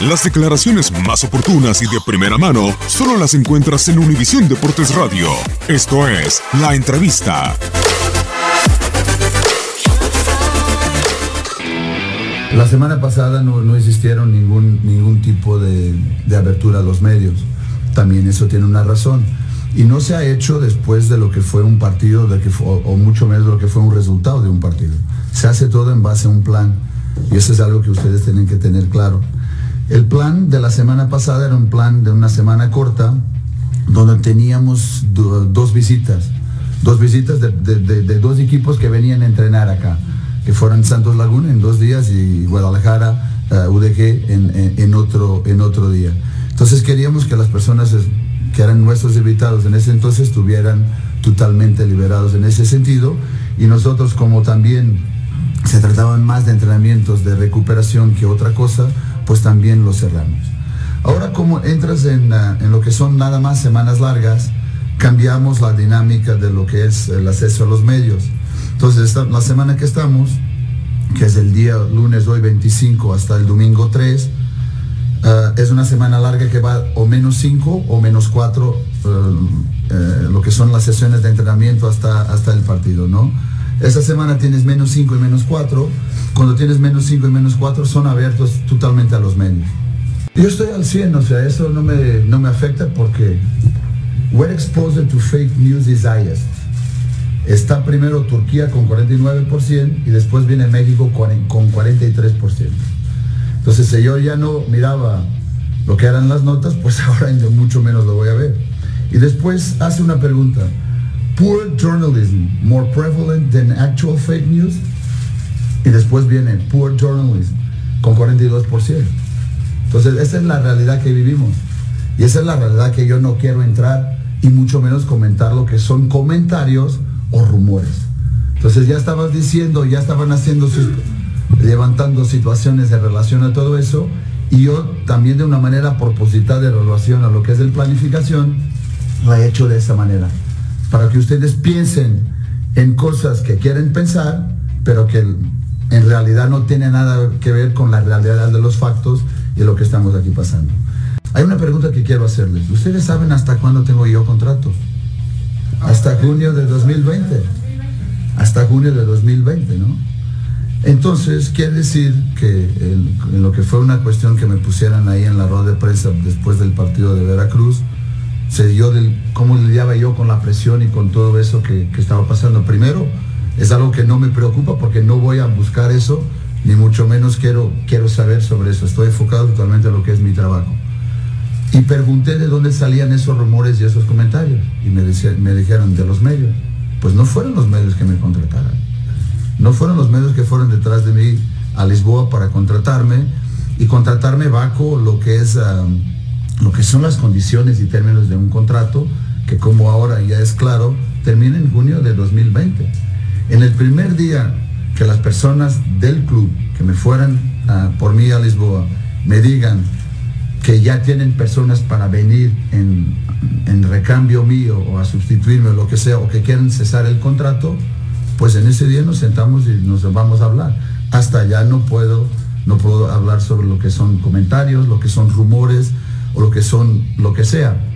Las declaraciones más oportunas y de primera mano solo las encuentras en Univisión Deportes Radio. Esto es La Entrevista. La semana pasada no, no existieron ningún, ningún tipo de, de abertura a los medios. También eso tiene una razón. Y no se ha hecho después de lo que fue un partido, de que o mucho menos de lo que fue un resultado de un partido. Se hace todo en base a un plan. Y eso es algo que ustedes tienen que tener claro. El plan de la semana pasada era un plan de una semana corta, donde teníamos do- dos visitas. Dos visitas de, dos equipos que venían a entrenar acá, que fueron Santos Laguna en dos días y Guadalajara, eh, UDG en, otro, en otro día. Entonces queríamos que las personas que eran nuestros invitados en ese entonces estuvieran totalmente liberados en ese sentido y nosotros como también se trataban más de entrenamientos de recuperación que otra cosa, pues también lo cerramos. Ahora como entras en, ah, en lo que son nada más semanas largas, cambiamos la dinámica de lo que es el acceso a los medios. Entonces esta- la semana que estamos, que es el día lunes hoy 25 hasta el domingo 3, ah, es una semana larga que va o menos 5 o menos 4, lo que son las sesiones de entrenamiento hasta, hasta el partido, ¿no? Esta semana tienes menos 5 y menos 4. Cuando tienes menos 5 y menos 4 son abiertos totalmente a los medios. Yo estoy al 100, o sea, eso no me, no me afecta porque we're exposed to fake news is highest. Está primero Turquía con 49% y después viene México con con 43%. Entonces, si yo ya no miraba lo que eran las notas, pues ahora yo mucho menos lo voy a ver. Y después hace una pregunta. Poor journalism, more prevalent than actual fake news? Y después viene poor journalism, con 42%. Entonces, esa es la realidad que vivimos. Y esa es la realidad que yo no quiero entrar y mucho menos comentar lo que son comentarios o rumores. Entonces ya estabas diciendo, ya estaban haciendo sus, levantando situaciones en relación a todo eso y yo también de una manera proposital de relación a lo que es el planificación, la he hecho de esa manera. Para que ustedes piensen en cosas que quieren pensar, pero que en realidad no tiene nada que ver con la realidad de los factos y lo que estamos aquí pasando. Hay una pregunta que quiero hacerles. ¿Ustedes saben hasta cuándo tengo yo contrato? Hasta junio de 2020. Hasta junio de 2020, ¿no? Entonces, quiere decir que en lo que fue una cuestión que me pusieran ahí en la rueda de prensa después del partido de Veracruz, se dio cómo lidiaba yo con la presión y con todo eso que, estaba pasando. Primero, es algo que no me preocupa porque no voy a buscar eso, ni mucho menos quiero, quiero saber sobre eso. Estoy enfocado totalmente en lo que es mi trabajo. Y pregunté de dónde salían esos rumores y esos comentarios. Y me, decía- me dijeron de los medios. Pues no fueron los medios que me contrataron. No fueron los medios que fueron detrás de mí a Lisboa para contratarme. y contratarme bajo lo que es um, lo que son las condiciones y términos de un contrato que como ahora ya es claro termina en junio de 2020. En el primer día que las personas del club que me fueran ah, por mí a Lisboa me digan que ya tienen personas para venir en, en recambio mío o a sustituirme o lo que sea, o que quieren cesar el contrato, pues en ese día nos sentamos y nos vamos a hablar. Hasta ya no puedo, no puedo hablar sobre lo que son comentarios, lo que son rumores o lo que son lo que sea.